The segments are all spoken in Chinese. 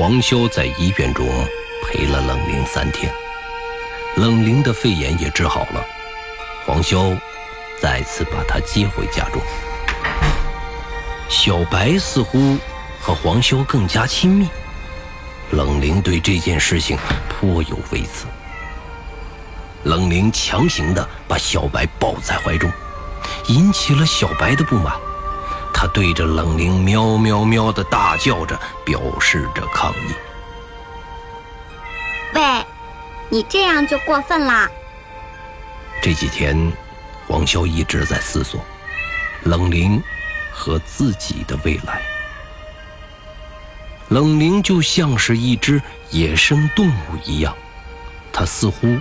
黄修在医院中陪了冷灵三天，冷灵的肺炎也治好了。黄修再次把她接回家中。小白似乎和黄修更加亲密，冷灵对这件事情颇有微词。冷灵强行的把小白抱在怀中，引起了小白的不满。他对着冷灵喵喵喵的大叫着，表示着抗议。喂，你这样就过分啦！这几天，黄潇一直在思索冷灵和自己的未来。冷灵就像是一只野生动物一样，它似乎，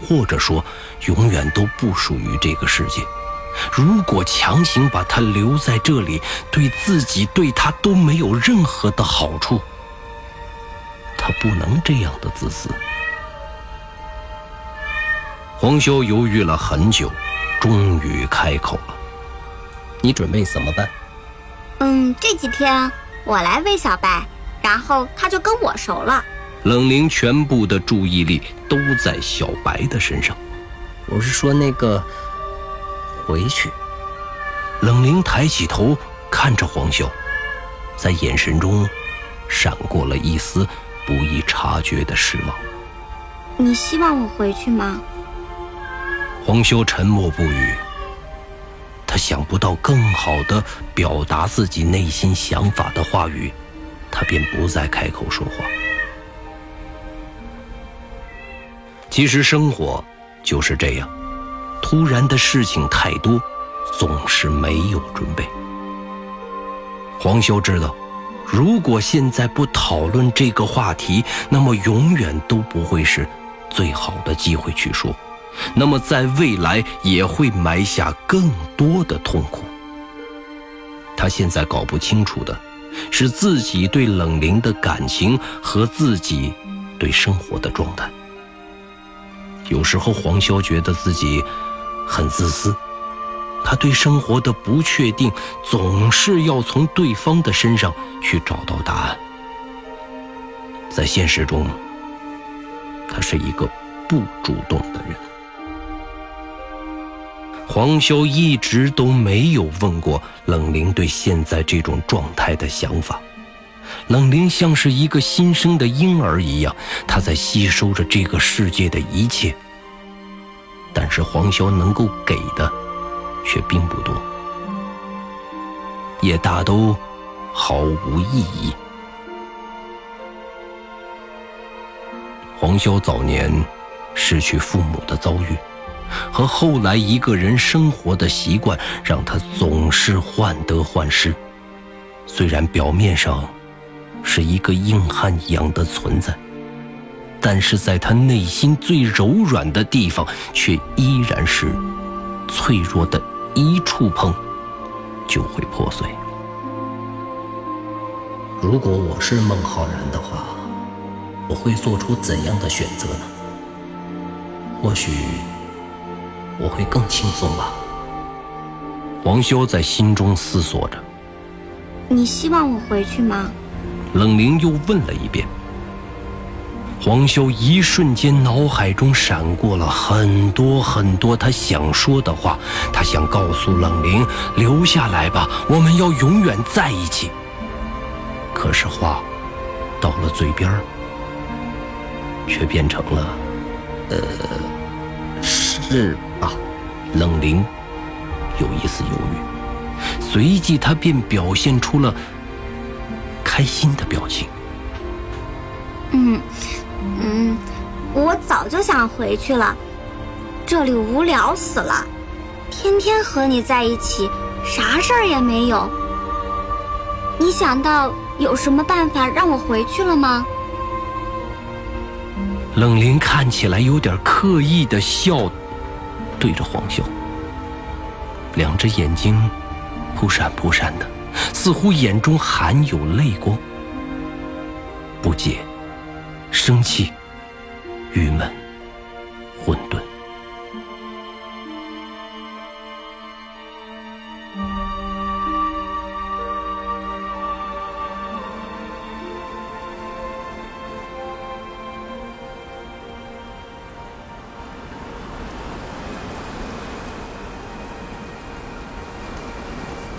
或者说，永远都不属于这个世界。如果强行把他留在这里，对自己对他都没有任何的好处。他不能这样的自私。黄修犹豫了很久，终于开口了：“你准备怎么办？”“嗯，这几天我来喂小白，然后他就跟我熟了。”冷凝全部的注意力都在小白的身上。我是说那个。回去，冷凝抬起头看着黄潇，在眼神中闪过了一丝不易察觉的失望。你希望我回去吗？黄修沉默不语。他想不到更好的表达自己内心想法的话语，他便不再开口说话。其实生活就是这样。突然的事情太多，总是没有准备。黄修知道，如果现在不讨论这个话题，那么永远都不会是最好的机会去说，那么在未来也会埋下更多的痛苦。他现在搞不清楚的，是自己对冷灵的感情和自己对生活的状态。有时候，黄潇觉得自己。很自私，他对生活的不确定总是要从对方的身上去找到答案。在现实中，他是一个不主动的人。黄潇一直都没有问过冷灵对现在这种状态的想法。冷灵像是一个新生的婴儿一样，他在吸收着这个世界的一切。但是黄潇能够给的，却并不多，也大都毫无意义。黄潇早年失去父母的遭遇，和后来一个人生活的习惯，让他总是患得患失。虽然表面上是一个硬汉一样的存在。但是在他内心最柔软的地方，却依然是脆弱的，一触碰就会破碎。如果我是孟浩然的话，我会做出怎样的选择呢？或许我会更轻松吧。王修在心中思索着。你希望我回去吗？冷凝又问了一遍。黄修一瞬间脑海中闪过了很多很多他想说的话，他想告诉冷灵留下来吧，我们要永远在一起。可是话到了嘴边却变成了“呃，是吧？”冷灵有一丝犹豫，随即他便表现出了开心的表情。嗯。嗯，我早就想回去了，这里无聊死了，天天和你在一起，啥事儿也没有。你想到有什么办法让我回去了吗？冷灵看起来有点刻意的笑，对着黄秀，两只眼睛扑闪扑闪的，似乎眼中含有泪光，不解。生气郁闷混沌。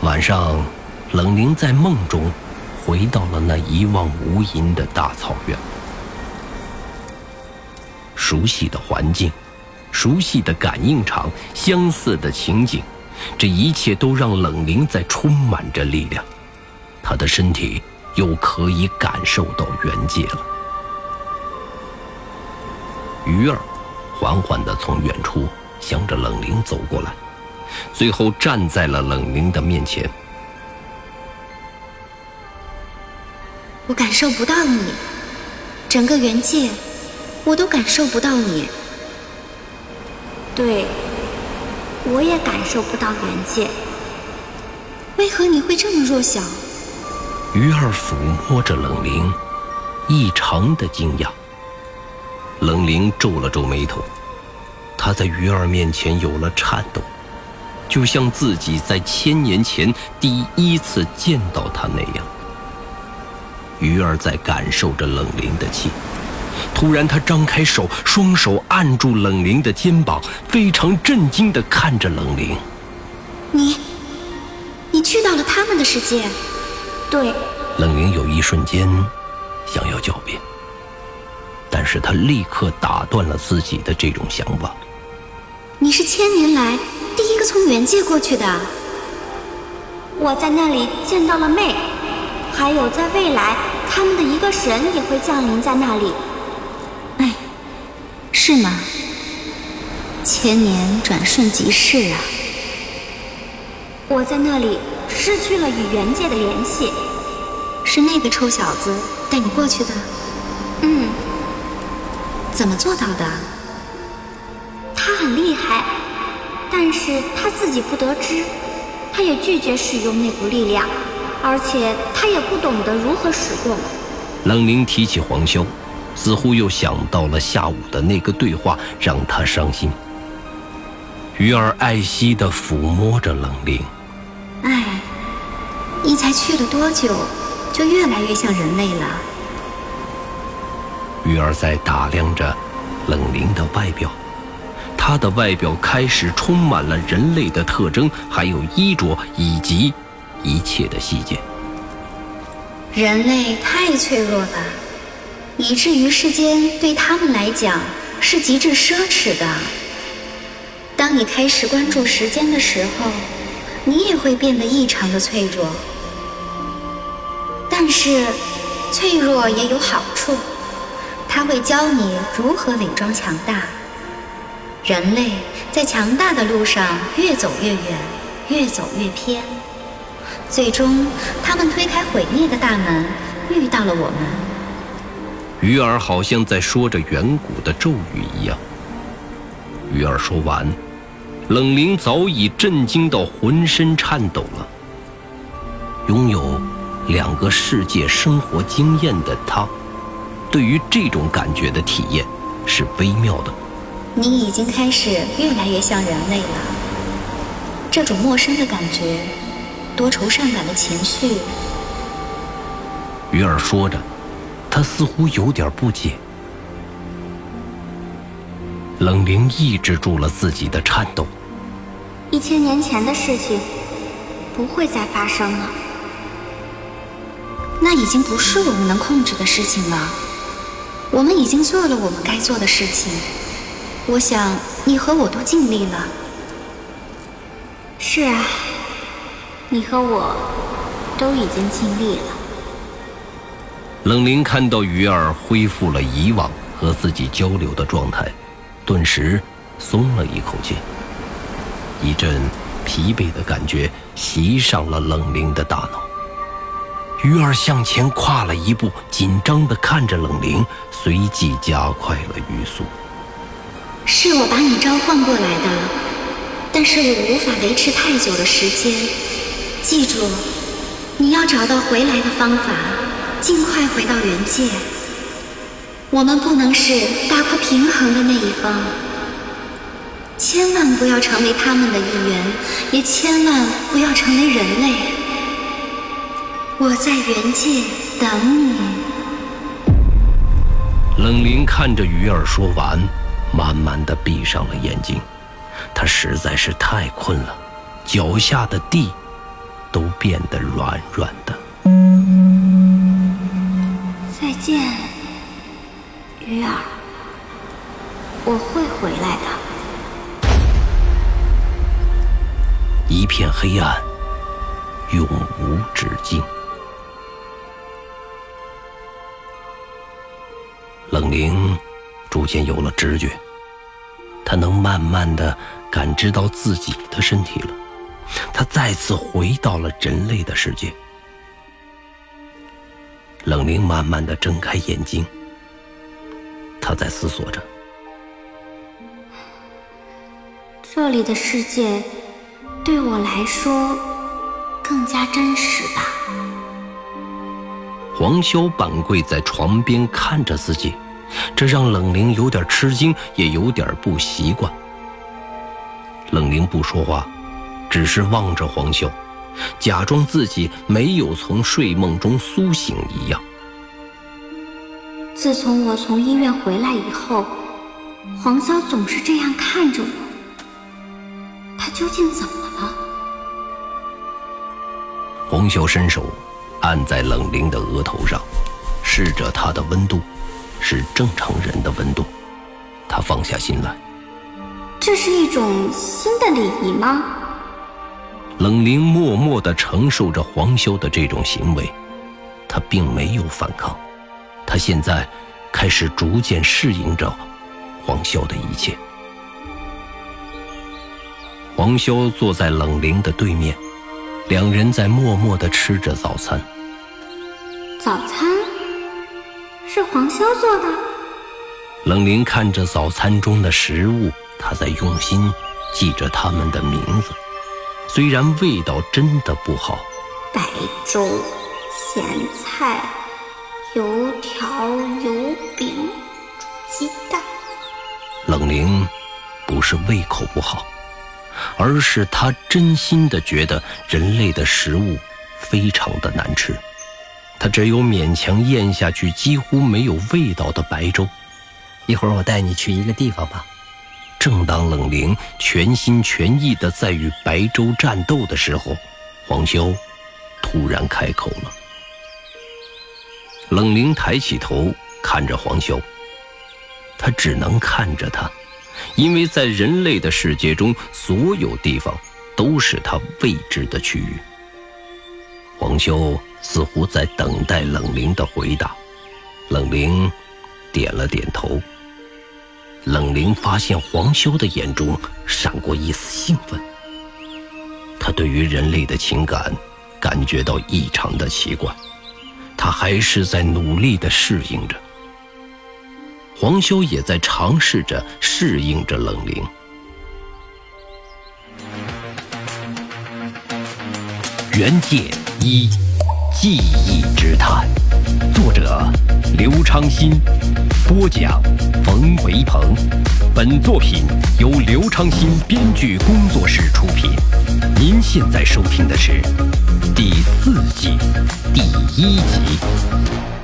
晚上冷凝在梦中回到了那一望无垠的大草原。熟悉的环境，熟悉的感应场，相似的情景，这一切都让冷灵在充满着力量。他的身体又可以感受到原界了。鱼儿缓缓地从远处向着冷灵走过来，最后站在了冷灵的面前。我感受不到你，整个原界。我都感受不到你，对，我也感受不到原界。为何你会这么弱小？鱼儿抚摸着冷灵，异常的惊讶。冷灵皱了皱眉头，他在鱼儿面前有了颤抖，就像自己在千年前第一次见到他那样。鱼儿在感受着冷灵的气。突然，他张开手，双手按住冷灵的肩膀，非常震惊地看着冷灵：“你，你去到了他们的世界？”“对。”冷灵有一瞬间想要狡辩，但是他立刻打断了自己的这种想法。“你是千年来第一个从原界过去的。”“我在那里见到了妹，还有在未来，他们的一个神也会降临在那里。”是吗？千年转瞬即逝啊！我在那里失去了与原界的联系。是那个臭小子带你过去的？嗯。怎么做到的？他很厉害，但是他自己不得知，他也拒绝使用那股力量，而且他也不懂得如何使用。冷凝提起黄潇。似乎又想到了下午的那个对话，让他伤心。鱼儿爱惜的抚摸着冷灵。哎，你才去了多久，就越来越像人类了。鱼儿在打量着冷灵的外表，他的外表开始充满了人类的特征，还有衣着以及一切的细节。人类太脆弱了。以至于世间对他们来讲是极致奢侈的。当你开始关注时间的时候，你也会变得异常的脆弱。但是，脆弱也有好处，它会教你如何伪装强大。人类在强大的路上越走越远，越走越偏，最终他们推开毁灭的大门，遇到了我们。鱼儿好像在说着远古的咒语一样。鱼儿说完，冷灵早已震惊到浑身颤抖了。拥有两个世界生活经验的他，对于这种感觉的体验是微妙的。你已经开始越来越像人类了。这种陌生的感觉，多愁善感的情绪。鱼儿说着。他似乎有点不解，冷灵抑制住了自己的颤抖。一千年前的事情不会再发生了，那已经不是我们能控制的事情了。我们已经做了我们该做的事情，我想你和我都尽力了。是啊，你和我都已经尽力了。冷灵看到鱼儿恢复了以往和自己交流的状态，顿时松了一口气。一阵疲惫的感觉袭上了冷灵的大脑。鱼儿向前跨了一步，紧张地看着冷灵，随即加快了语速：“是我把你召唤过来的，但是我无法维持太久的时间。记住，你要找到回来的方法。”尽快回到原界。我们不能是打破平衡的那一方，千万不要成为他们的一员，也千万不要成为人类。我在原界等你。冷灵看着鱼儿说完，慢慢的闭上了眼睛。他实在是太困了，脚下的地都变得软软的。再见，鱼儿，我会回来的。一片黑暗，永无止境。冷灵逐渐有了直觉，他能慢慢的感知到自己的身体了。他再次回到了人类的世界。冷灵慢慢的睁开眼睛，他在思索着：这里的世界对我来说更加真实吧。黄潇半跪在床边看着自己，这让冷灵有点吃惊，也有点不习惯。冷灵不说话，只是望着黄潇。假装自己没有从睡梦中苏醒一样。自从我从医院回来以后，黄潇总是这样看着我。他究竟怎么了？黄潇伸手按在冷灵的额头上，试着她的温度，是正常人的温度。他放下心来。这是一种新的礼仪吗？冷灵默默地承受着黄修的这种行为，他并没有反抗，他现在开始逐渐适应着黄修的一切。黄修坐在冷灵的对面，两人在默默地吃着早餐。早餐是黄修做的。冷灵看着早餐中的食物，他在用心记着他们的名字。虽然味道真的不好，白粥、咸菜、油条、油饼、煮鸡蛋。冷灵不是胃口不好，而是他真心的觉得人类的食物非常的难吃，他只有勉强咽下去几乎没有味道的白粥。一会儿我带你去一个地方吧。正当冷灵全心全意地在与白粥战斗的时候，黄潇突然开口了。冷灵抬起头看着黄潇，他只能看着他，因为在人类的世界中，所有地方都是他未知的区域。黄潇似乎在等待冷灵的回答，冷灵点了点头。冷灵发现黄修的眼中闪过一丝兴奋，他对于人类的情感感觉到异常的奇怪，他还是在努力的适应着。黄修也在尝试着适应着冷灵。原界一，记忆之谈，作者刘昌新。播讲冯维鹏，本作品由刘昌新编剧工作室出品。您现在收听的是第四季第一集。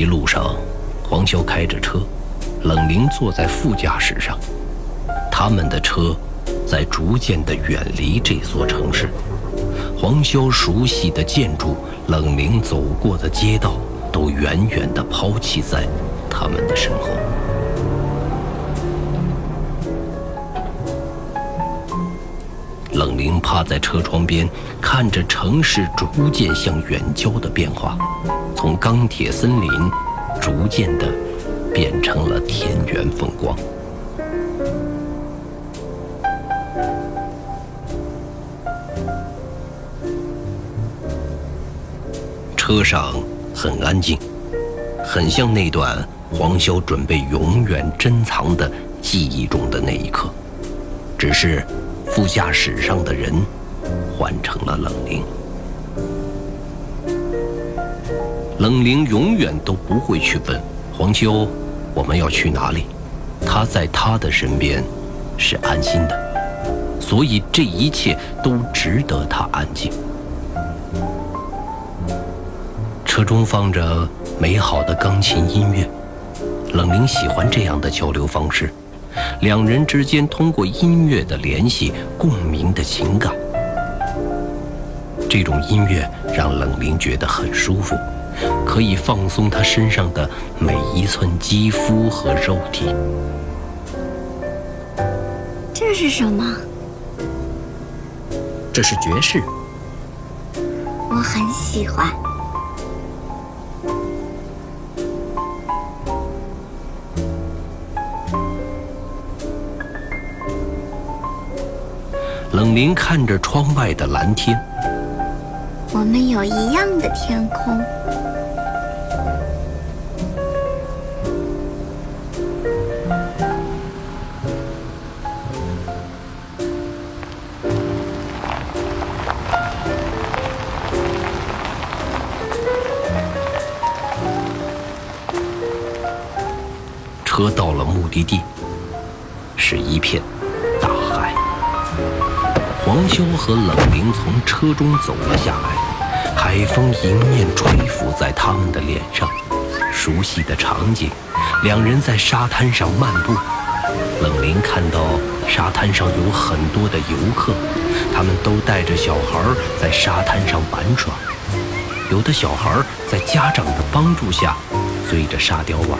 一路上，黄潇开着车，冷凝坐在副驾驶上。他们的车在逐渐的远离这座城市。黄潇熟悉的建筑，冷凝走过的街道，都远远的抛弃在他们的身后。冷凝趴在车窗边，看着城市逐渐向远郊的变化，从钢铁森林，逐渐的变成了田园风光。车上很安静，很像那段黄潇准备永远珍藏的记忆中的那一刻，只是。副驾驶上的人换成了冷凝，冷灵永远都不会去问黄秋我们要去哪里，他在他的身边是安心的。所以这一切都值得他安静。车中放着美好的钢琴音乐，冷凝喜欢这样的交流方式，两人之间通过音乐的联系，共鸣的情感。这种音乐让冷凝觉得很舒服，可以放松他身上的每一寸肌肤和肉体。这是什么？这是爵士，我很喜欢。冷凝看着窗外的蓝天，我们有一样的天空。的地，是一片大海。黄潇和冷凝从车中走了下来，海风迎面吹拂在他们的脸上，熟悉的场景。两人在沙滩上漫步，冷凝看到沙滩上有很多的游客，他们都带着小孩在沙滩上玩耍，有的小孩在家长的帮助下追着沙雕玩。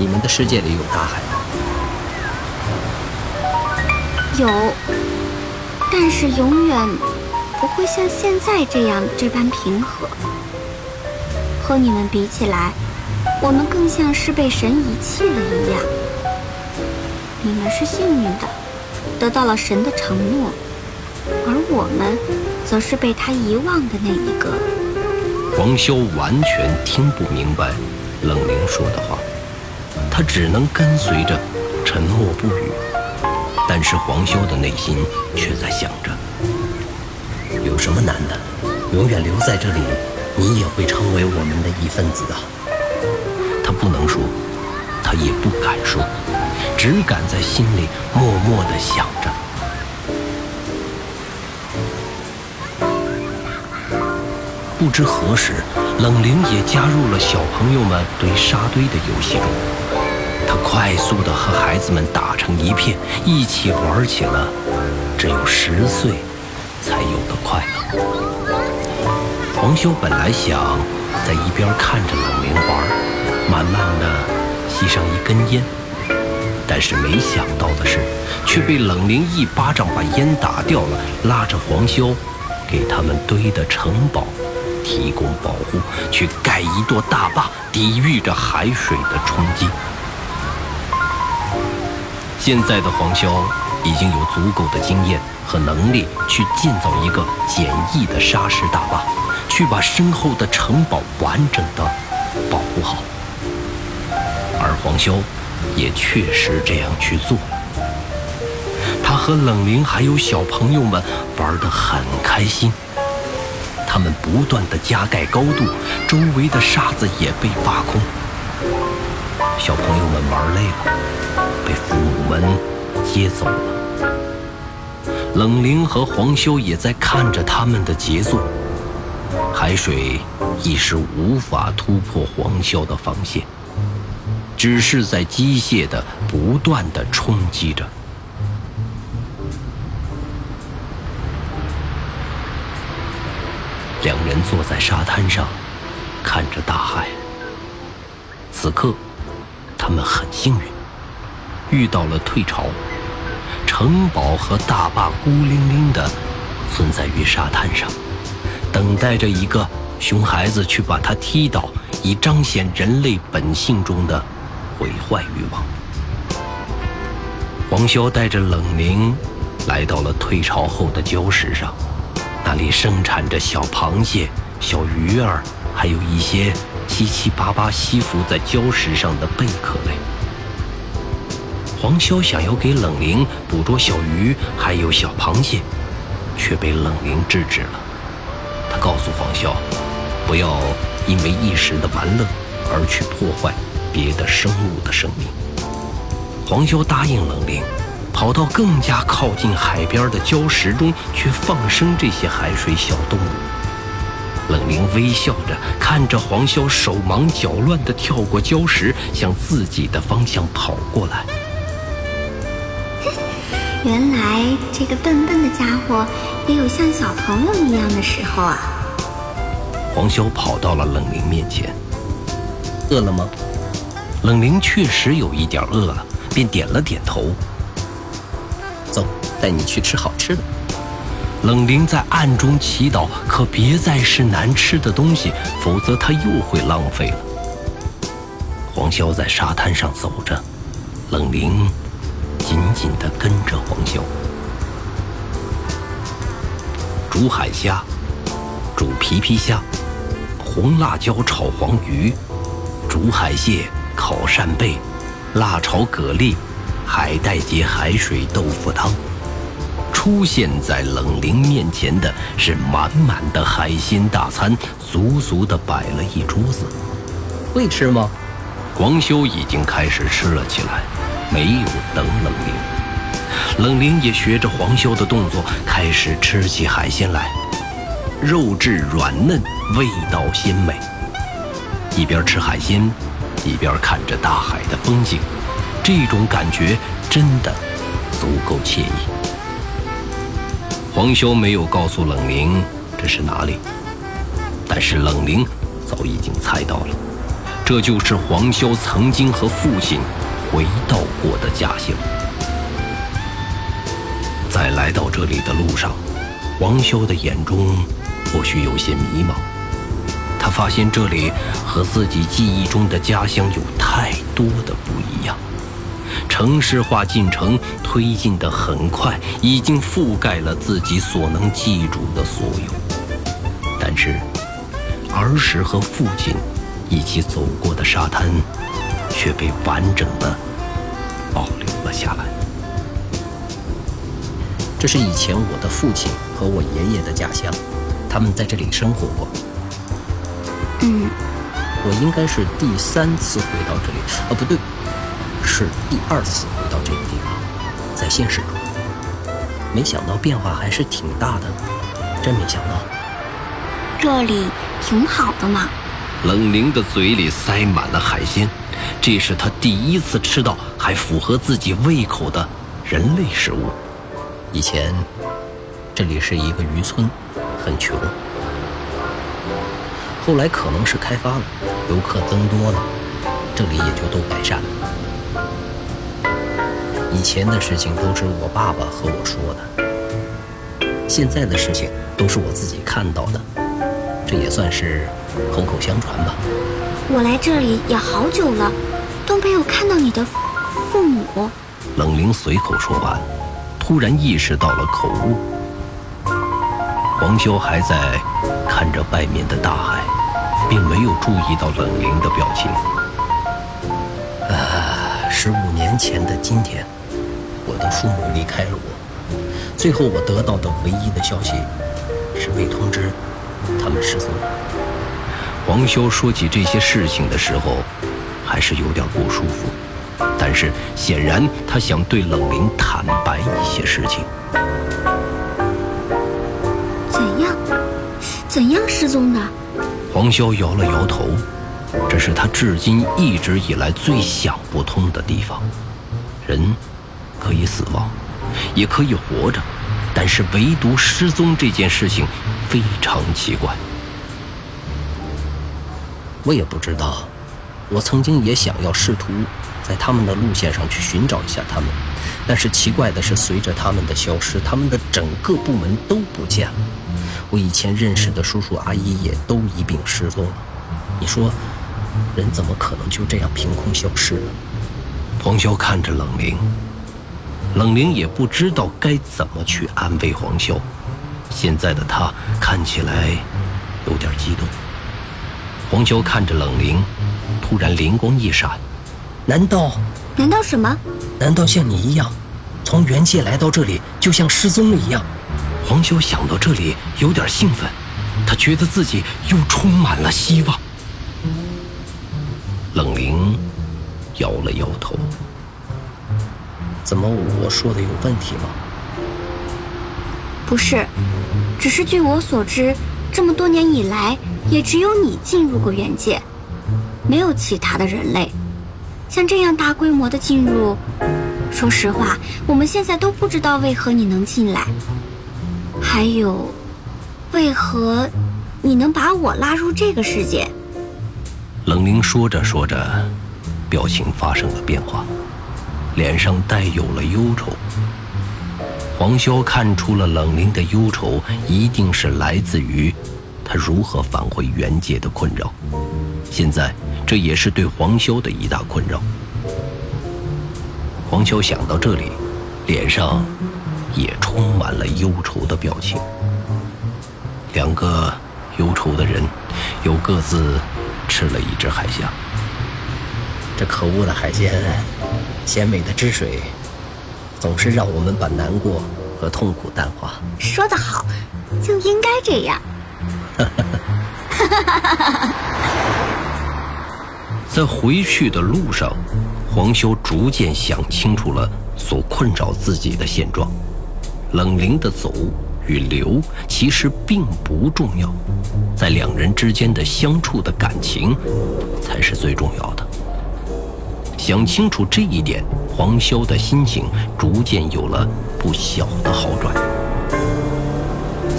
你们的世界里有大海吗？有，但是永远不会像现在这样这般平和。和你们比起来，我们更像是被神遗弃了一样。你们是幸运的，得到了神的承诺，而我们则是被他遗忘的那一个。黄潇完全听不明白冷凝说的话。他只能跟随着，沉默不语。但是黄修的内心却在想着：有什么难的？永远留在这里，你也会成为我们的一份子啊！他不能说，他也不敢说，只敢在心里默默地想着。不知何时，冷灵也加入了小朋友们堆沙堆的游戏中。他快速地和孩子们打成一片，一起玩起了只有十岁才有的快乐。黄修本来想在一边看着冷凝玩，慢慢地吸上一根烟，但是没想到的是，却被冷凝一巴掌把烟打掉了，拉着黄修给他们堆的城堡提供保护，去盖一座大坝，抵御着海水的冲击。现在的黄潇已经有足够的经验和能力去建造一个简易的沙石大坝，去把身后的城堡完整的保护好。而黄潇也确实这样去做。他和冷凝还有小朋友们玩得很开心，他们不断的加盖高度，周围的沙子也被挖空。小朋友们玩累了。被父母们接走了。冷凝和黄修也在看着他们的杰作。海水一时无法突破黄潇的防线，只是在机械的不断的冲击着。两人坐在沙滩上，看着大海。此刻，他们很幸运。遇到了退潮，城堡和大坝孤零零地存在于沙滩上，等待着一个熊孩子去把它踢倒，以彰显人类本性中的毁坏欲望。黄潇带着冷凝来到了退潮后的礁石上，那里生产着小螃蟹、小鱼儿，还有一些七七八八吸附在礁石上的贝壳类。黄潇想要给冷灵捕捉小鱼，还有小螃蟹，却被冷灵制止了。他告诉黄潇，不要因为一时的玩乐而去破坏别的生物的生命。黄潇答应冷灵，跑到更加靠近海边的礁石中去放生这些海水小动物。冷灵微笑着看着黄潇手忙脚乱地跳过礁石，向自己的方向跑过来。原来这个笨笨的家伙也有像小朋友一样的时候啊！黄潇跑到了冷灵面前，饿了吗？冷灵确实有一点饿了，便点了点头。走，带你去吃好吃的。冷灵在暗中祈祷，可别再是难吃的东西，否则他又会浪费了。黄潇在沙滩上走着，冷灵。紧紧地跟着黄潇，煮海虾，煮皮皮虾，红辣椒炒黄鱼，煮海蟹，烤扇贝，辣炒蛤蜊，海带结海水豆腐汤。出现在冷灵面前的是满满的海鲜大餐，足足的摆了一桌子。会吃吗？黄修已经开始吃了起来。没有等冷灵，冷灵也学着黄修的动作开始吃起海鲜来，肉质软嫩，味道鲜美。一边吃海鲜，一边看着大海的风景，这种感觉真的足够惬意。黄潇没有告诉冷灵这是哪里，但是冷灵早已经猜到了，这就是黄潇曾经和父亲。回到过的家乡，在来到这里的路上，黄潇的眼中或许有些迷茫。他发现这里和自己记忆中的家乡有太多的不一样。城市化进程推进的很快，已经覆盖了自己所能记住的所有。但是，儿时和父亲一起走过的沙滩。却被完整的保留了下来。这是以前我的父亲和我爷爷的家乡，他们在这里生活过。嗯，我应该是第三次回到这里，哦，不对，是第二次回到这个地方，在现实中。没想到变化还是挺大的，真没想到。这里挺好的嘛。冷凝的嘴里塞满了海鲜。这是他第一次吃到还符合自己胃口的人类食物。以前这里是一个渔村，很穷。后来可能是开发了，游客增多了，这里也就都改善了。以前的事情都是我爸爸和我说的，现在的事情都是我自己看到的，这也算是口口相传吧。我来这里也好久了，都没有看到你的父母。冷灵随口说完，突然意识到了口误。黄修还在看着外面的大海，并没有注意到冷灵的表情。啊，十五年前的今天，我的父母离开了我，最后我得到的唯一的消息是被通知他们失踪。黄潇说起这些事情的时候，还是有点不舒服，但是显然他想对冷灵坦白一些事情。怎样？怎样失踪的？黄潇摇了摇头，这是他至今一直以来最想不通的地方。人可以死亡，也可以活着，但是唯独失踪这件事情非常奇怪。我也不知道，我曾经也想要试图在他们的路线上去寻找一下他们，但是奇怪的是，随着他们的消失，他们的整个部门都不见了。我以前认识的叔叔阿姨也都一并失踪了。你说，人怎么可能就这样凭空消失呢？黄潇看着冷灵，冷灵也不知道该怎么去安慰黄潇。现在的他看起来有点激动。黄潇看着冷灵，突然灵光一闪，难道？难道什么？难道像你一样，从原界来到这里，就像失踪了一样？黄潇想到这里，有点兴奋，他觉得自己又充满了希望。冷灵摇了摇头，怎么我说的有问题吗？不是，只是据我所知，这么多年以来，也只有你进入过原界，没有其他的人类。像这样大规模的进入，说实话，我们现在都不知道为何你能进来，还有，为何你能把我拉入这个世界？冷凝说着说着，表情发生了变化，脸上带有了忧愁。黄潇看出了冷凝的忧愁，一定是来自于他如何返回原界的困扰。现在，这也是对黄潇的一大困扰。黄潇想到这里，脸上也充满了忧愁的表情。两个忧愁的人，又各自吃了一只海虾。这可恶的海鲜，鲜美的汁水。总是让我们把难过和痛苦淡化。说得好，就应该这样。在回去的路上，黄修逐渐想清楚了所困扰自己的现状。冷灵的走与留其实并不重要，在两人之间的相处的感情才是最重要的。想清楚这一点，黄潇的心情逐渐有了不小的好转。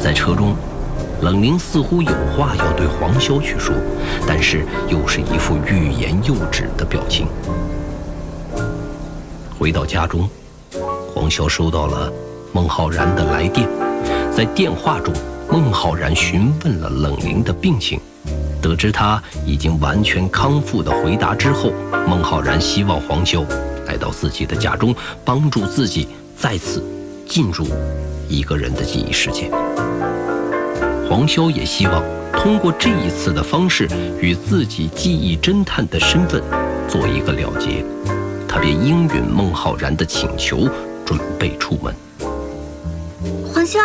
在车中，冷凝似乎有话要对黄潇去说，但是又是一副欲言又止的表情。回到家中，黄潇收到了孟浩然的来电，在电话中，孟浩然询问了冷凝的病情。得知他已经完全康复的回答之后，孟浩然希望黄潇来到自己的家中，帮助自己再次进入一个人的记忆世界。黄潇也希望通过这一次的方式与自己记忆侦探的身份做一个了结，他便应允孟浩然的请求，准备出门。黄潇，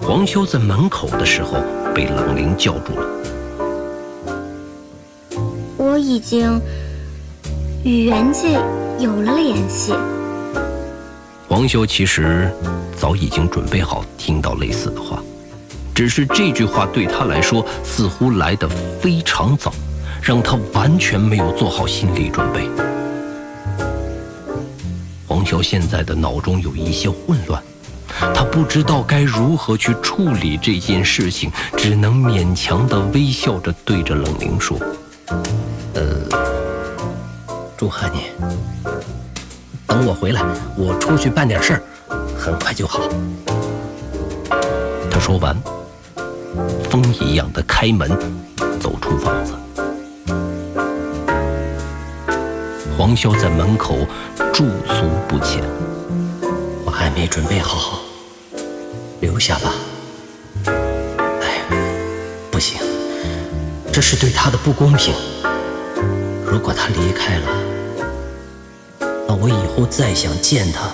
黄修在门口的时候被冷灵叫住了。我已经与原界有了联系。黄修其实早已经准备好听到类似的话，只是这句话对他来说似乎来得非常早，让他完全没有做好心理准备。黄修现在的脑中有一些混乱，他不知道该如何去处理这件事情，只能勉强地微笑着对着冷凝说。呃祝贺你！等我回来，我出去办点事儿，很快就好。他说完，风一样的开门，走出房子。黄潇在门口驻足不前。我还没准备好，留下吧。哎，不行，这是对他的不公平。如果他离开了，那我以后再想见他，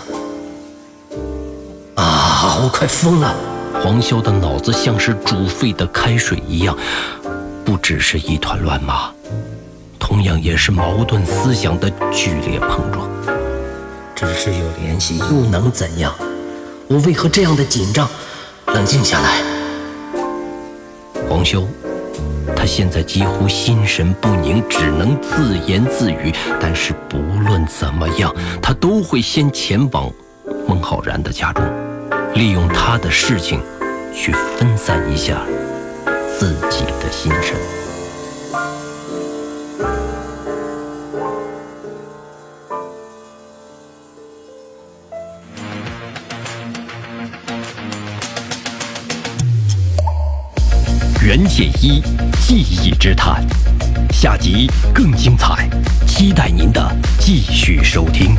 啊，我快疯了！黄潇的脑子像是煮沸的开水一样，不只是一团乱麻，同样也是矛盾思想的剧烈碰撞。只是有联系又能怎样？我为何这样的紧张？冷静下来，黄修。他现在几乎心神不宁，只能自言自语。但是不论怎么样，他都会先前往孟浩然的家中，利用他的事情去分散一下自己的心神。原界一记忆之谈，下集更精彩，期待您的继续收听。